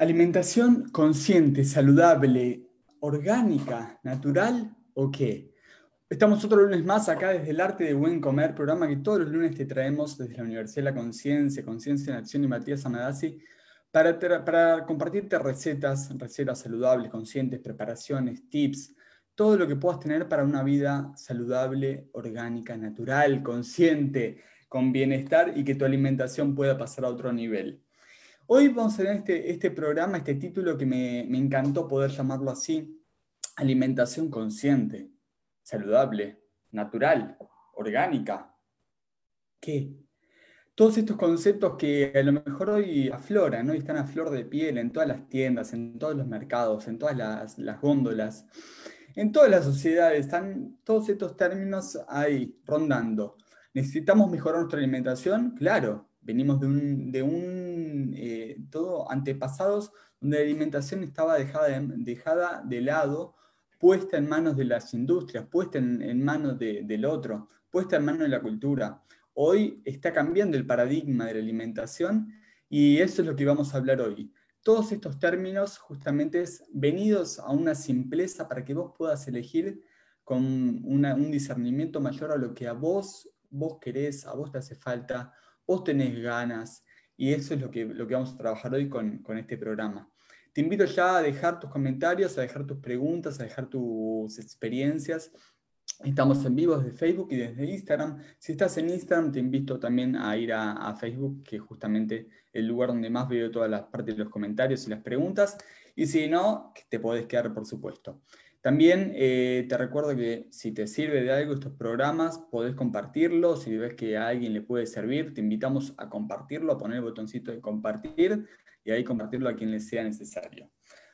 Alimentación consciente, saludable, orgánica, natural o qué? Estamos otro lunes más acá desde el Arte de Buen Comer, programa que todos los lunes te traemos desde la Universidad de la Conciencia, Conciencia en Acción y Matías Amadasi, para, para compartirte recetas, recetas saludables, conscientes, preparaciones, tips, todo lo que puedas tener para una vida saludable, orgánica, natural, consciente, con bienestar y que tu alimentación pueda pasar a otro nivel. Hoy vamos a ver este, este programa, este título que me, encantó poder llamarlo así, alimentación consciente, saludable, natural, orgánica. ¿Qué? Todos estos conceptos que a lo mejor hoy afloran, ¿no? están a flor de piel en todas las tiendas, en todos los mercados, en todas las, las góndolas, en todas las sociedades, están todos estos términos ahí rondando. ¿Necesitamos mejorar nuestra alimentación? Claro, venimos de un, de un eh, todo antepasados donde la alimentación estaba dejada de, dejada de lado, puesta en manos de las industrias, puesta en, manos del otro, puesta en manos de la cultura. Hoy está cambiando el paradigma de la alimentación y eso es lo que vamos a hablar hoy. Todos estos términos justamente es venidos a una simpleza para que vos puedas elegir con un discernimiento mayor a lo que a vos, vos querés, a vos te hace falta, vos tenés ganas y eso es lo que, lo que vamos a trabajar hoy con, este programa. Te invito ya a dejar tus comentarios, a dejar tus preguntas, a dejar tus experiencias. Estamos en vivo desde Facebook y desde Instagram. Si estás en Instagram, te invito también a ir a, Facebook, que es justamente el lugar donde más veo todas las partes de los comentarios y las preguntas. Y si no, te podés quedar, por supuesto. También eh, te recuerdo que si te sirve de algo estos programas, podés compartirlo. Si ves que a alguien le puede servir, te invitamos a compartirlo, a poner el botoncito de compartir y ahí compartirlo a quien le sea necesario.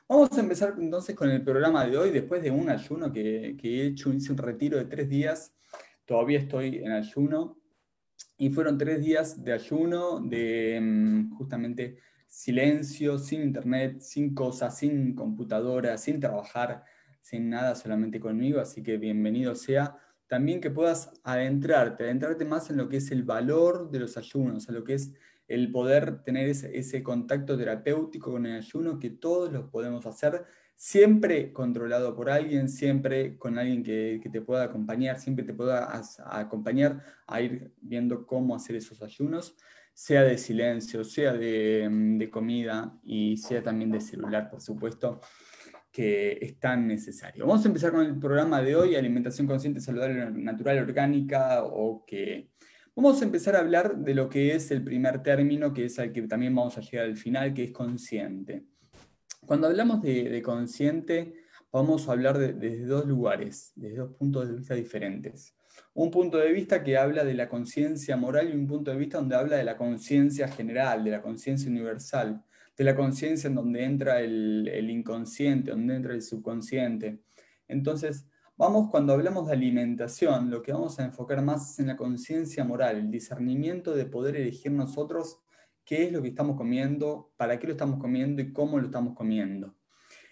Vamos a empezar entonces con el programa de hoy, después de un ayuno que, que he hecho, hice un retiro de tres días, todavía estoy en ayuno, y fueron tres días de ayuno, de mm, justamente silencio, sin internet, sin cosas, sin computadora, sin trabajar, sin nada, solamente conmigo, así que bienvenido sea. También que puedas adentrarte, adentrarte más en lo que es el valor de los ayunos, a lo que es el poder tener ese, contacto terapéutico con el ayuno, que todos lo podemos hacer, siempre controlado por alguien, siempre con alguien que, te pueda acompañar, siempre te pueda acompañar a ir viendo cómo hacer esos ayunos, sea de silencio, sea de comida y sea también de celular, por supuesto que es tan necesario. Vamos a empezar con el programa de hoy, alimentación consciente, saludable, natural, orgánica, o que vamos a empezar a hablar de lo que es el primer término, que es al que también vamos a llegar al final, que es consciente. Cuando hablamos de, consciente, vamos a hablar desde dos lugares, desde dos puntos de vista diferentes. Un punto de vista que habla de la conciencia moral y un punto de vista donde habla de la conciencia general, de la conciencia universal de la conciencia en donde entra el, inconsciente, donde entra el subconsciente. Entonces, vamos, cuando hablamos de alimentación, lo que vamos a enfocar más es en la conciencia moral, el discernimiento de poder elegir nosotros qué es lo que estamos comiendo, para qué lo estamos comiendo y cómo lo estamos comiendo.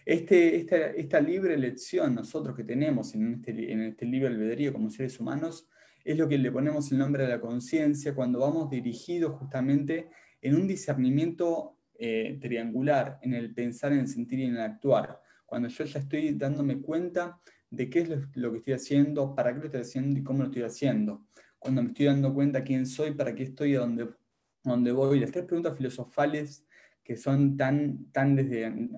Este, esta, libre elección nosotros que tenemos en este, en este libre albedrío como seres humanos es lo que le ponemos el nombre a la conciencia cuando vamos dirigidos justamente en un discernimiento eh, triangular en el pensar, en el sentir y en el actuar. Cuando yo ya estoy dándome cuenta de qué es lo, que estoy haciendo, para qué lo estoy haciendo y cómo lo estoy haciendo. Cuando me estoy dando cuenta quién soy, para qué estoy y a dónde, dónde voy. Las tres preguntas filosofales que son tan, tan desde,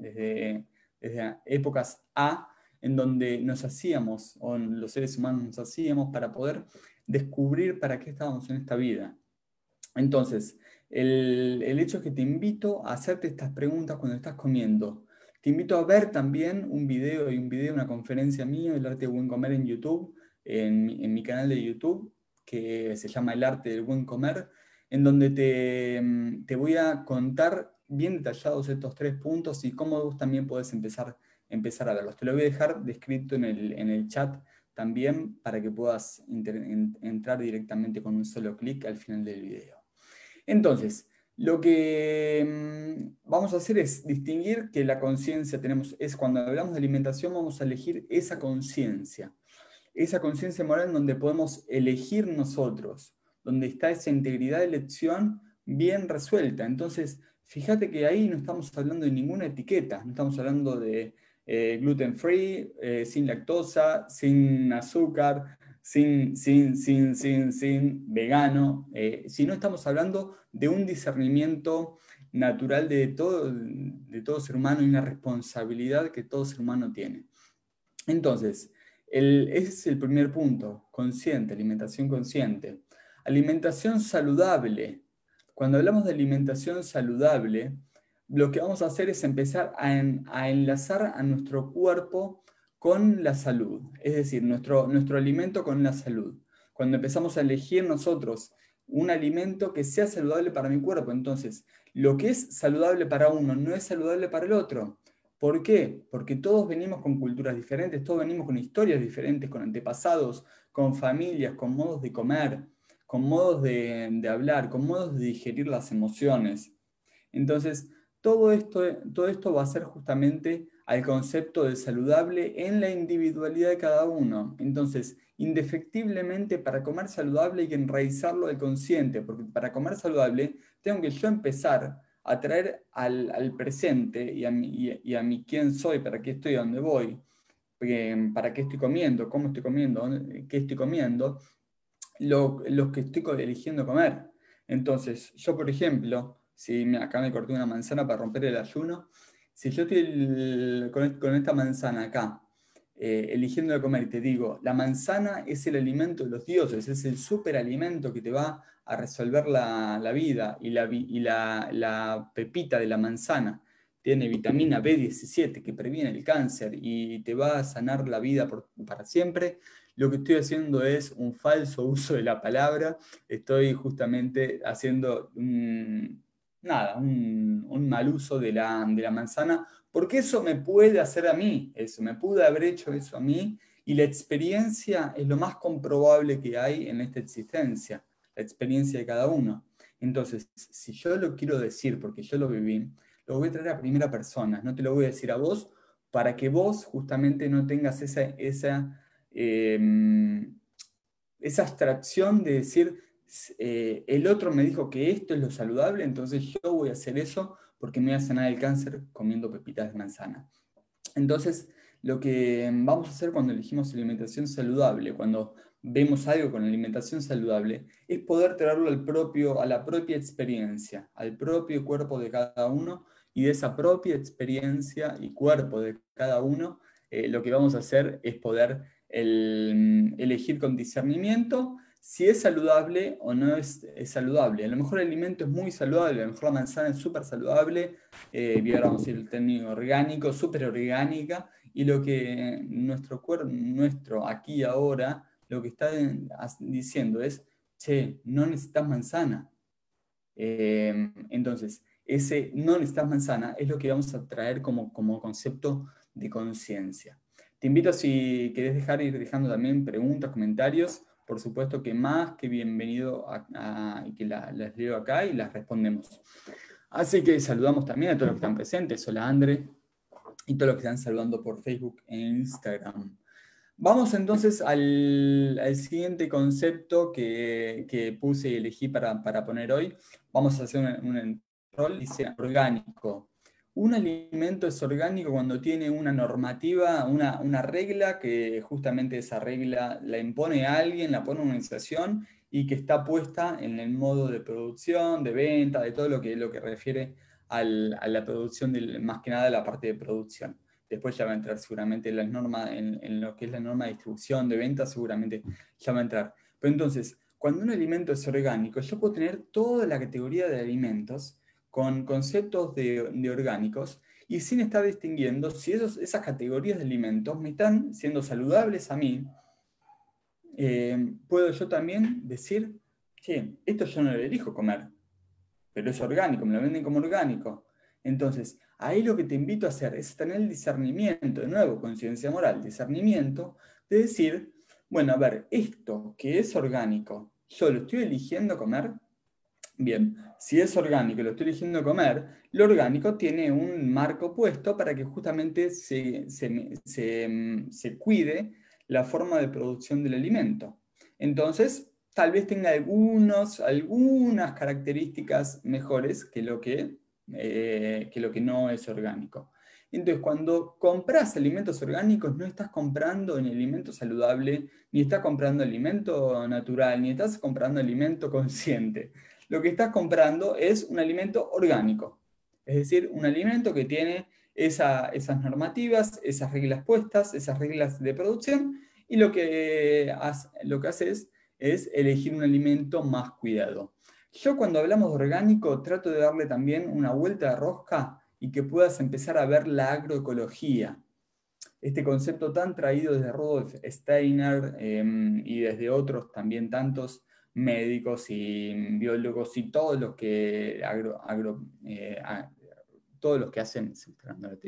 desde, desde épocas A, en donde nos hacíamos, o los seres humanos nos hacíamos para poder descubrir para qué estábamos en esta vida. Entonces, el, hecho es que te invito a hacerte estas preguntas cuando estás comiendo. Te invito a ver también un video y un video, una conferencia mía, El arte del buen comer en YouTube, en, mi canal de YouTube, que se llama El arte del buen comer, en donde te, te voy a contar bien detallados estos tres puntos y cómo vos también podés empezar, empezar a verlos. Te lo voy a dejar descrito en el, en el chat también para que puedas entrar directamente con un solo clic al final del video. Entonces, lo que mm, vamos a hacer es distinguir que la conciencia tenemos, es cuando hablamos de alimentación, vamos a elegir esa conciencia, esa conciencia moral en donde podemos elegir nosotros, donde está esa integridad de elección bien resuelta. Entonces, fíjate que ahí no estamos hablando de ninguna etiqueta, no estamos hablando de eh, gluten free, eh, sin lactosa, sin azúcar, sin, sin, sin, sin, sin vegano, eh, si no estamos hablando de un discernimiento natural de todo, de todo ser humano y una responsabilidad que todo ser humano tiene. Entonces, ese es el primer punto, consciente, alimentación consciente. Alimentación saludable. Cuando hablamos de alimentación saludable, lo que vamos a hacer es empezar a, a enlazar a nuestro cuerpo con la salud, es decir, nuestro, nuestro alimento con la salud. Cuando empezamos a elegir nosotros un alimento que sea saludable para mi cuerpo, entonces lo que es saludable para uno no es saludable para el otro. ¿Por qué? Porque todos venimos con culturas diferentes, todos venimos con historias diferentes, con antepasados, con familias, con modos de comer, con modos de, hablar, con modos de digerir las emociones. Entonces, todo esto, todo esto va a ser justamente al concepto de saludable en la individualidad de cada uno. Entonces, indefectiblemente para comer saludable hay que enraizarlo al consciente, porque para comer saludable tengo que yo empezar a traer al, presente y a, mi, y, a mí quién soy, para qué estoy, dónde voy, para qué estoy comiendo, cómo estoy comiendo, qué estoy comiendo, lo, los que estoy eligiendo comer. Entonces, yo, por ejemplo, si acá me corté una manzana para romper el ayuno, si yo estoy con, esta manzana acá, eh, eligiendo de comer, y te digo, la manzana es el alimento de los dioses, es el superalimento que te va a resolver la, vida, y, la, pepita de la manzana tiene vitamina B17 que previene el cáncer y te va a sanar la vida para siempre, lo que estoy haciendo es un falso uso de la palabra, estoy justamente haciendo un nada, un, mal uso de la, de la, manzana, porque eso me puede hacer a mí, eso, me pude haber hecho eso a mí, y la experiencia es lo más comprobable que hay en esta existencia, la experiencia de cada uno. Entonces, si yo lo quiero decir porque yo lo viví, lo voy a traer a primera persona, no te lo voy a decir a vos, para que vos justamente no tengas esa, esa, em, esa abstracción de decir, eh, el otro me dijo que esto es lo saludable, entonces yo voy a hacer eso porque me voy a sanar el cáncer comiendo pepitas de manzana. Entonces, lo que vamos a hacer cuando elegimos alimentación saludable, cuando vemos algo con alimentación saludable, es poder traerlo al propio, a la propia experiencia, al propio cuerpo de cada uno y de esa propia experiencia y cuerpo de cada uno, eh, lo que vamos a hacer es poder elegir con discernimiento si es saludable o no es, saludable. A lo mejor el alimento es muy saludable, a lo mejor la manzana es súper saludable, eh, y el término orgánico, súper orgánica, y lo que nuestro cuerpo, nuestro aquí ahora, lo que está diciendo es, che, no necesitas manzana. Eh, entonces, ese no necesitas manzana es lo que vamos a traer como, como concepto de conciencia. Te invito si querés dejar ir dejando también preguntas, comentarios, por supuesto que más que bienvenido a, y que las leo acá y las respondemos. Así que saludamos también a todos los que están presentes. Hola André y todos los que están saludando por Facebook e Instagram. Vamos entonces al, siguiente concepto que, puse y elegí para, poner hoy. Vamos a hacer un, un rol, dice orgánico. Un alimento es orgánico cuando tiene una normativa, una, regla, que justamente esa regla la impone alguien, la pone una organización y que está puesta en el modo de producción, de venta, de todo lo que, lo que refiere a la producción, más que nada de la parte de producción. Después ya va a entrar seguramente en, las normas, en, lo que es la norma de distribución, de venta, seguramente ya va a entrar. Pero entonces, cuando un alimento es orgánico, yo puedo tener toda la categoría de alimentos con conceptos de, orgánicos y sin estar distinguiendo si esos, esas categorías de alimentos me están siendo saludables a mí, eh, puedo yo también decir, sí, esto yo no lo elijo comer, pero es orgánico, me lo venden como orgánico. Entonces, ahí lo que te invito a hacer es tener el discernimiento, de nuevo, conciencia moral, discernimiento, de decir, bueno, a ver, esto que es orgánico, ¿yo lo estoy eligiendo comer? Bien, si es orgánico y lo estoy eligiendo comer, lo orgánico tiene un marco puesto para que justamente se, se, cuide la forma de producción del alimento. Entonces, tal vez tenga algunos, algunas características mejores que lo que, eh, que lo que no es orgánico. Entonces, cuando compras alimentos orgánicos, no estás comprando un alimento saludable, ni estás comprando alimento natural, ni estás comprando alimento consciente lo que estás comprando es un alimento orgánico, es decir, un alimento que tiene esas normativas, esas reglas puestas, esas reglas de producción, y lo que, haces es elegir un alimento más cuidado. Yo cuando hablamos de orgánico trato de darle también una vuelta de rosca y que puedas empezar a ver la agroecología. Este concepto tan traído desde Rudolf Steiner em, y desde otros también tantos médicos y biólogos y todos los que, agro, eh, todos los que hacen, la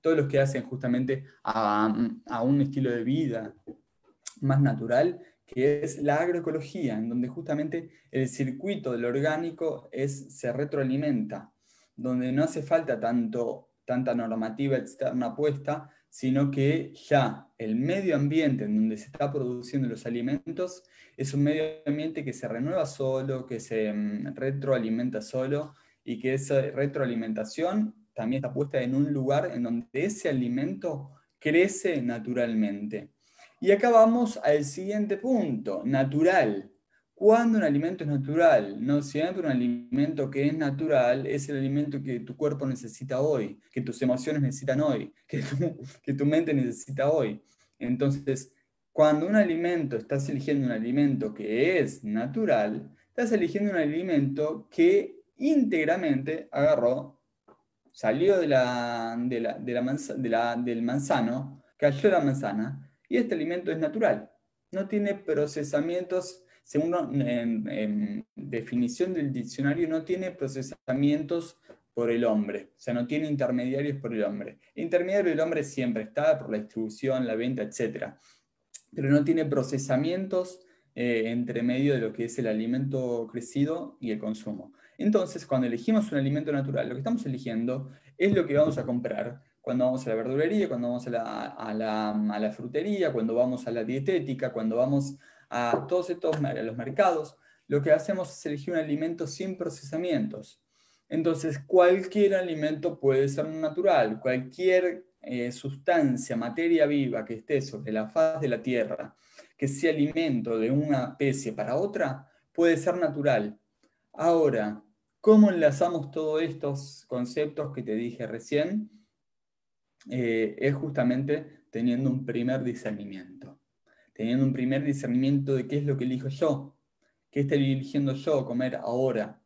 todos los que hacen justamente a, un estilo de vida más natural, que es la agroecología, en donde justamente el circuito del orgánico es, se retroalimenta, donde no hace falta tanto, tanta normativa externa puesta, sino que ya el medio ambiente en donde se está produciendo los alimentos es un medio ambiente que se renueva solo, que se mm, retroalimenta solo y que esa retroalimentación también está puesta en un lugar en donde ese alimento crece naturalmente. Y acá vamos al siguiente punto, natural. Cuando un alimento es natural, no siempre un alimento que es natural es el alimento que tu cuerpo necesita hoy, que tus emociones necesitan hoy, que tu, que tu mente necesita hoy. Entonces, cuando un alimento, estás eligiendo un alimento que es natural, estás eligiendo un alimento que íntegramente agarró, salió de la, de la, de la del manzano, cayó la manzana, y este alimento es natural. No tiene procesamientos según en, definición del diccionario, no tiene procesamientos por el hombre, o sea, no tiene intermediarios por el hombre. intermediario del hombre siempre está por la distribución, la venta, etc. Pero no tiene procesamientos eh, entre medio de lo que es el alimento crecido y el consumo. Entonces, cuando elegimos un alimento natural, lo que estamos eligiendo es lo que vamos a comprar cuando vamos a la verdulería, cuando vamos a la frutería, cuando vamos a la dietética, cuando vamos a todos estos los mercados, lo que hacemos es elegir un alimento sin procesamientos. Entonces, cualquier alimento puede ser natural, cualquier eh, sustancia, materia viva que esté sobre la faz de la tierra, que sea alimento de una especie para otra, puede ser natural. Ahora, ¿Cómo enlazamos todos estos conceptos que te dije recién? Eh, es justamente teniendo un primer discernimiento. Teniendo un primer discernimiento de qué es lo que elijo yo, qué estoy eligiendo yo comer ahora.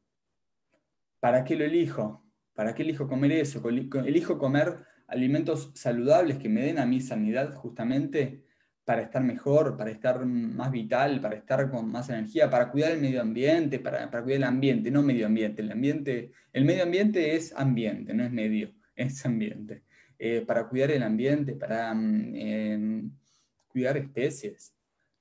¿Para qué lo elijo? ¿Para qué elijo comer eso? Elijo comer alimentos saludables que me den a mi sanidad justamente para estar mejor, para estar más vital, para estar con más energía, para cuidar el medio ambiente, para, cuidar el ambiente, no medio ambiente. El, ambiente. el medio ambiente es ambiente, no es medio, es ambiente. Eh, para cuidar el ambiente, para mm, em, cuidar especies.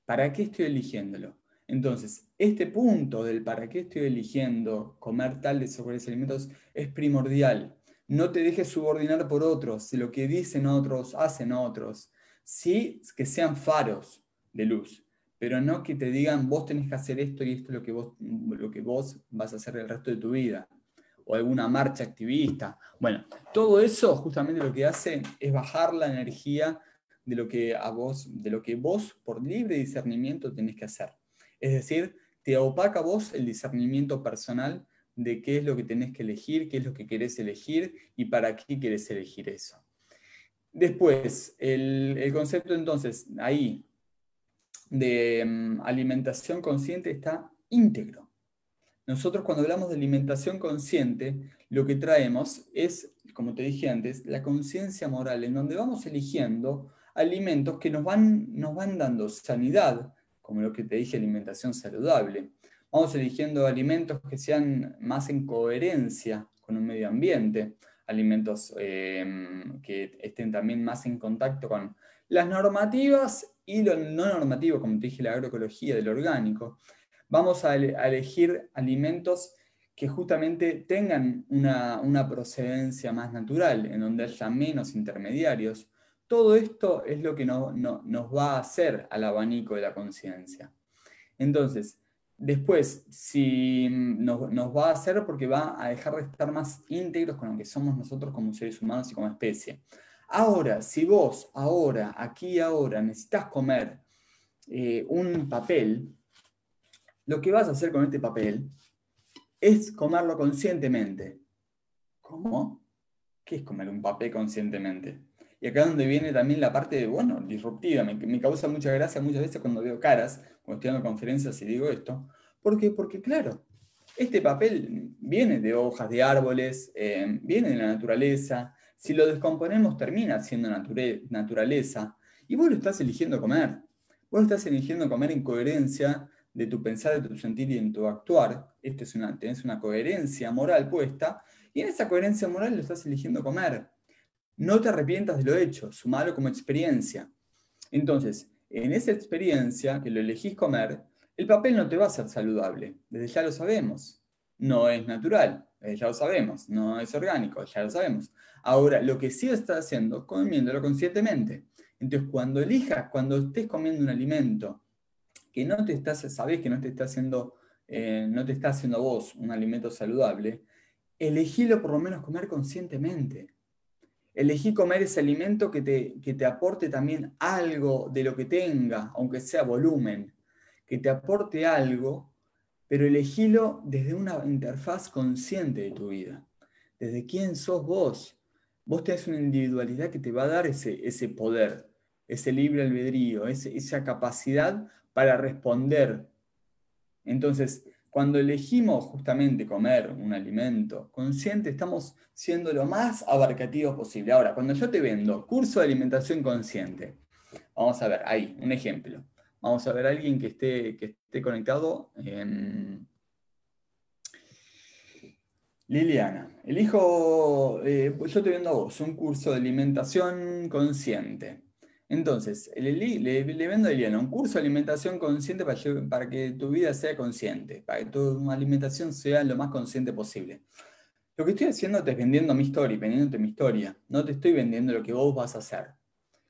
¿Para qué estoy eligiéndolo? Entonces, este punto del para qué estoy eligiendo comer tales o cuales alimentos es primordial. No te dejes subordinar por otros, lo que dicen otros, hacen otros sí que sean faros de luz, pero no que te digan vos tenés que hacer esto y esto es lo que vos, lo que vos vas a hacer el resto de tu vida, o alguna marcha activista. Bueno, todo eso justamente lo que hace es bajar la energía de lo que a vos, de lo que vos por libre discernimiento tenés que hacer. Es decir, te opaca vos el discernimiento personal de qué es lo que tenés que elegir, qué es lo que querés elegir y para qué querés elegir eso. Después, el, concepto entonces ahí de mm, alimentación consciente está íntegro. Nosotros cuando hablamos de alimentación consciente, lo que traemos es, como te dije antes, la conciencia moral, en donde vamos eligiendo alimentos que nos van, nos van dando sanidad, como lo que te dije, alimentación saludable. Vamos eligiendo alimentos que sean más en coherencia con el medio ambiente alimentos em, que estén también más en contacto con las normativas y lo no normativo, como te dije, la agroecología del orgánico. Vamos a, elegir alimentos que justamente tengan una, procedencia más natural, en donde haya menos intermediarios. Todo esto es lo que nos va a hacer al abanico de la conciencia. Entonces, Después, si nos, va a hacer porque va a dejar de estar más íntegros con lo que somos nosotros como seres humanos y como especie. Ahora, si vos ahora, aquí ahora, necesitas comer eh, un papel, lo que vas a hacer con este papel es comerlo conscientemente. ¿Cómo? ¿Qué es comer un papel conscientemente? Y acá es donde viene también la parte, bueno, disruptiva. Me, causa mucha gracia muchas veces cuando veo caras, cuando estoy dando conferencias y digo esto. ¿Por qué? Porque claro, este papel viene de hojas de árboles, eh, viene de la naturaleza. Si lo descomponemos termina siendo naturaleza. Y vos lo estás eligiendo comer. Vos lo estás eligiendo comer en coherencia de tu pensar, de tu sentir y en tu actuar. Esto es una, tenés una coherencia moral puesta. Y en esa coherencia moral lo estás eligiendo comer. No te arrepientas de lo hecho, sumalo como experiencia. Entonces, en esa experiencia que lo elegís comer, el papel no te va a ser saludable, desde ya lo sabemos. No es natural, ya lo sabemos. No es orgánico, ya lo sabemos. Ahora, lo que sí estás haciendo, comiéndolo conscientemente. Entonces, cuando elijas, cuando estés comiendo un alimento que no te estás, sabes que no te está haciendo, eh, no te está haciendo vos un alimento saludable, elegílo por lo menos comer conscientemente elegí comer ese alimento que te, que te aporte también algo de lo que tenga, aunque sea volumen, que te aporte algo, pero elegílo desde una interfaz consciente de tu vida, desde quién sos vos. Vos tenés una individualidad que te va a dar ese, ese poder, ese libre albedrío, esa capacidad para responder. Entonces, cuando elegimos justamente comer un alimento consciente, estamos siendo lo más abarcativos posible. Ahora, cuando yo te vendo curso de alimentación consciente, vamos a ver ahí, un ejemplo. Vamos a ver a alguien que esté, que esté conectado. Liliana, elijo, eh, yo te vendo a vos un curso de alimentación consciente. Entonces, le, le, a Eliana un curso de alimentación consciente para, que tu vida sea consciente, para que tu alimentación sea lo más consciente posible. Lo que estoy haciendo es vendiendo mi historia, vendiéndote mi historia. No te estoy vendiendo lo que vos vas a hacer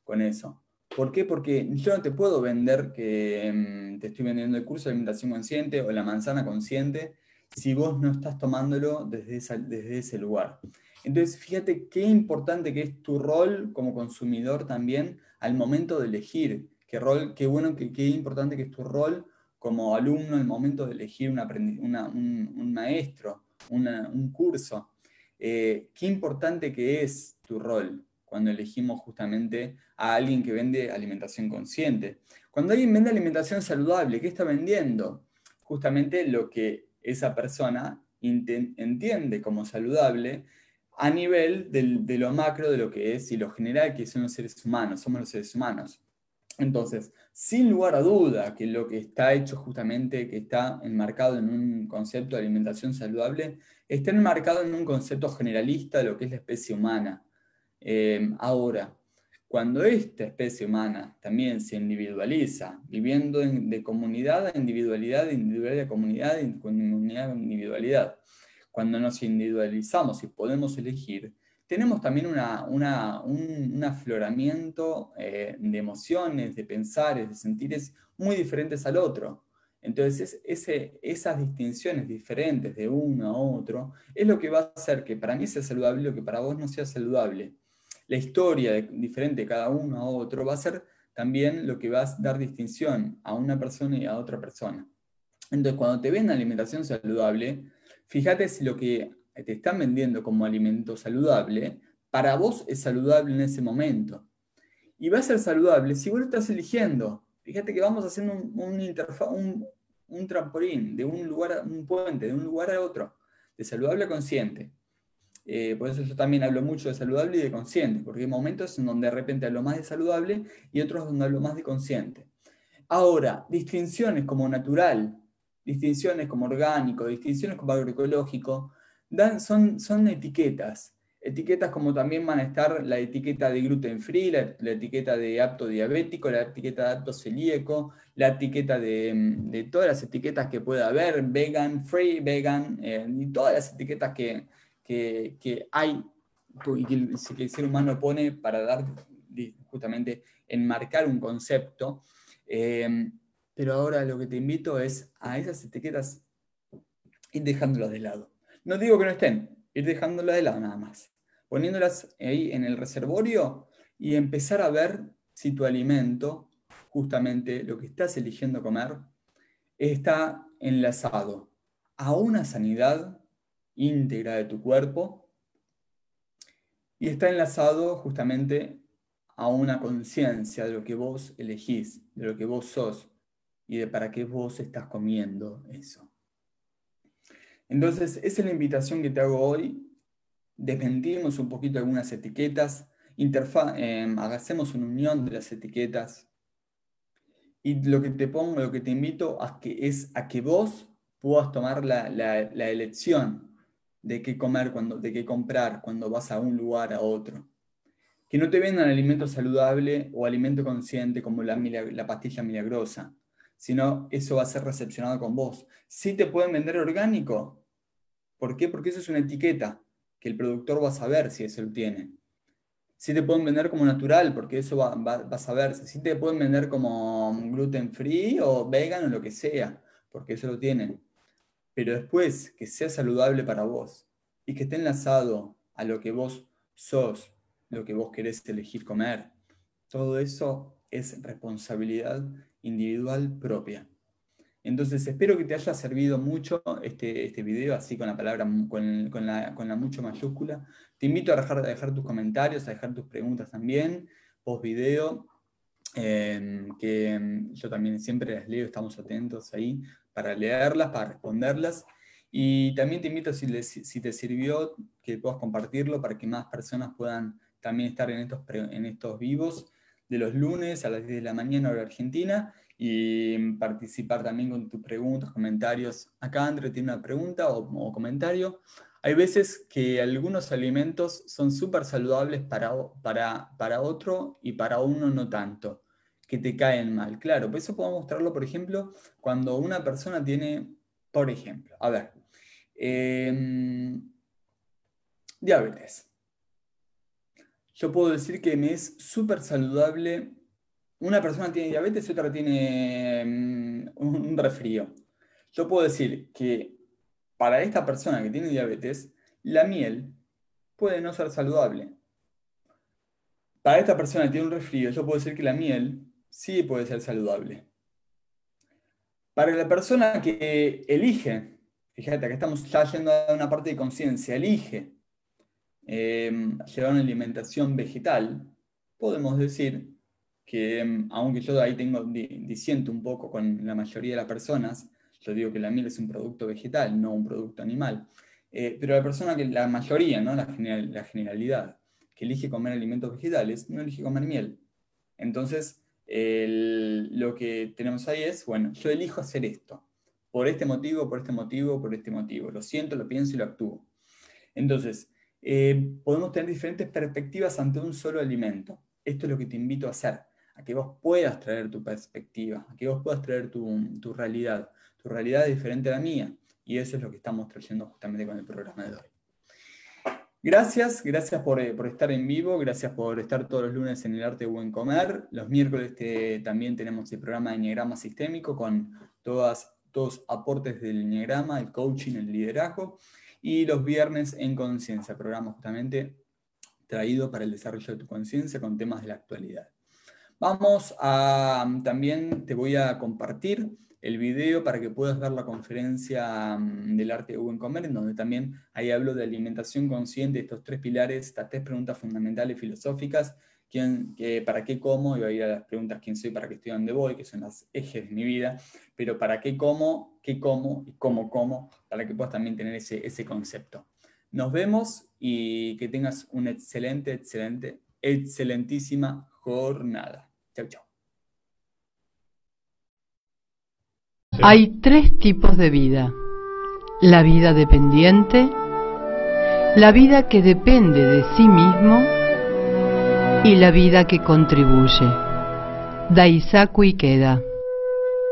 con eso. ¿Por qué? Porque yo no te puedo vender que mm, te estoy vendiendo el curso de alimentación consciente o la manzana consciente si vos no estás tomándolo desde, desde ese lugar. Entonces, fíjate qué importante que es tu rol como consumidor también al momento de elegir. Qué, rol, qué bueno, qué, qué importante que es tu rol como alumno al momento de elegir un, un, maestro un curso. Eh, qué importante que es tu rol cuando elegimos justamente a alguien que vende alimentación consciente. Cuando alguien vende alimentación saludable, ¿qué está vendiendo? Justamente lo que esa persona entiende como saludable a nivel de lo macro de lo que es y lo general que son los seres humanos, somos los seres humanos. Entonces, sin lugar a duda que lo que está hecho justamente, que está enmarcado en un concepto de alimentación saludable, está enmarcado en un concepto generalista de lo que es la especie humana. Eh, ahora, cuando esta especie humana también se individualiza, viviendo de comunidad a individualidad, de individualidad a comunidad, de comunidad a individualidad, cuando nos individualizamos y podemos elegir, tenemos también un, afloramiento eh, de emociones, de pensares, de sentires muy diferentes al otro. Entonces, esas distinciones diferentes de uno a otro es lo que va a hacer que para mí sea saludable lo que para vos no sea saludable. La historia diferente de cada uno a otro va a ser también lo que va a dar distinción a una persona y a otra persona. Entonces, cuando te ven alimentación saludable, fíjate si lo que te están vendiendo como alimento saludable, para vos es saludable en ese momento. Y va a ser saludable si vos lo estás eligiendo. Fíjate que vamos haciendo un, un, trampolín de un lugar, un puente, de un lugar a otro, de saludable a consciente. Eh, por eso yo también hablo mucho de saludable y de consciente, porque hay momentos en donde de repente hablo más de saludable y otros donde hablo más de consciente. Ahora, distinciones como natural, distinciones como orgánico, distinciones como agroecológico, son, etiquetas. Etiquetas como también van a estar la etiqueta de gluten free, la, etiqueta de apto diabético, la etiqueta de apto celíaco, la etiqueta de, todas las etiquetas que pueda haber, vegan, free, vegan, eh, y todas las etiquetas que, hay y que el, ser humano pone para dar justamente enmarcar un concepto. Eh, pero ahora lo que te invito es a esas etiquetas ir dejándolas de lado. No digo que no estén, ir dejándolas de lado nada más. Poniéndolas ahí en el reservorio y empezar a ver si tu alimento, justamente lo que estás eligiendo comer, está enlazado a una sanidad íntegra de tu cuerpo y está enlazado justamente a una conciencia de lo que vos elegís, de lo que vos sos y de para qué vos estás comiendo eso. Entonces, esa es la invitación que te hago hoy. Desmentimos un poquito algunas etiquetas, eh, hagamos una unión de las etiquetas. Y lo que te pongo, lo que te invito a que es a que vos puedas tomar la, elección de qué comer, cuando, de qué comprar cuando vas a un lugar a otro. Que no te vendan alimento saludable o alimento consciente como la, la pastilla milagrosa sino eso va a ser recepcionado con vos. Si te pueden vender orgánico, ¿por qué? Porque eso es una etiqueta que el productor va a saber si eso lo tiene. Si te pueden vender como natural, porque eso va, a saberse. Si te pueden vender como gluten free o vegan o lo que sea, porque eso lo tienen. Pero después, que sea saludable para vos y que esté enlazado a lo que vos sos, lo que vos querés elegir comer. Todo eso es responsabilidad individual propia. Entonces, espero que te haya servido mucho este, este video, así con la palabra, con, la, mucho mayúscula. Te invito a dejar, a dejar tus comentarios, a dejar tus preguntas también, post video, em, que em, yo también siempre las leo, estamos atentos ahí para leerlas, para responderlas. Y también te invito, si, si te sirvió, que puedas compartirlo para que más personas puedan también estar en estos, en estos vivos de los lunes a las 10 de la mañana hora argentina y participar también con tus preguntas, comentarios. Acá André tiene una pregunta o, comentario. Hay veces que algunos alimentos son súper saludables para, para, para otro y para uno no tanto, que te caen mal. Claro, pues eso podemos mostrarlo, por ejemplo, cuando una persona tiene, por ejemplo, a ver, em, diabetes yo puedo decir que me es súper saludable. Una persona tiene diabetes y otra tiene mm, un resfrío. Yo puedo decir que para esta persona que tiene diabetes, la miel puede no ser saludable. Para esta persona que tiene un resfrío, yo puedo decir que la miel sí puede ser saludable. Para la persona que elige fíjate, acá estamos ya yendo a una parte de conciencia, elige eh, llevar una alimentación vegetal, podemos decir que, em, aunque yo ahí tengo, disiento un poco con la mayoría de las personas, yo digo que la miel es un producto vegetal, no un producto animal, eh, pero la persona que, la mayoría, ¿no? la, la generalidad, que elige comer alimentos vegetales, no elige comer miel. Entonces, lo que tenemos ahí es, bueno, yo elijo hacer esto, por este motivo, por este motivo, por este motivo. Lo siento, lo pienso y lo actúo. Entonces, eh, podemos tener diferentes perspectivas ante un solo alimento. Esto es lo que te invito a hacer, a que vos puedas traer tu perspectiva, a que vos puedas traer tu, tu realidad. Tu realidad es diferente a la mía. Y eso es lo que estamos trayendo justamente con el programa de hoy. Gracias, gracias eh, por, estar en vivo, gracias por estar todos los lunes en el Arte de Buen Comer. Los miércoles también tenemos el programa de Enneagrama Sistémico con todas, todos aportes del Enneagrama, el coaching, el liderazgo. Y los viernes en Conciencia, programa justamente traído para el desarrollo de tu conciencia con temas de la actualidad. Vamos a, también te voy a compartir el video para que puedas ver la conferencia mm, del arte de buen comer, en donde también ahí hablo de alimentación consciente, estos tres pilares, estas tres preguntas fundamentales filosóficas, quién, para qué como, voy a ir a las preguntas quién soy, para qué estoy, dónde voy, que son las ejes de mi vida, pero para qué como, qué como y cómo como, para que puedas también tener ese, ese concepto. Nos vemos y que tengas una excelente, excelente, excelentísima jornada. Chau, chau. Hay tres tipos de vida. La vida dependiente, la vida que depende de sí mismo y la vida que contribuye. Daisaku Ikeda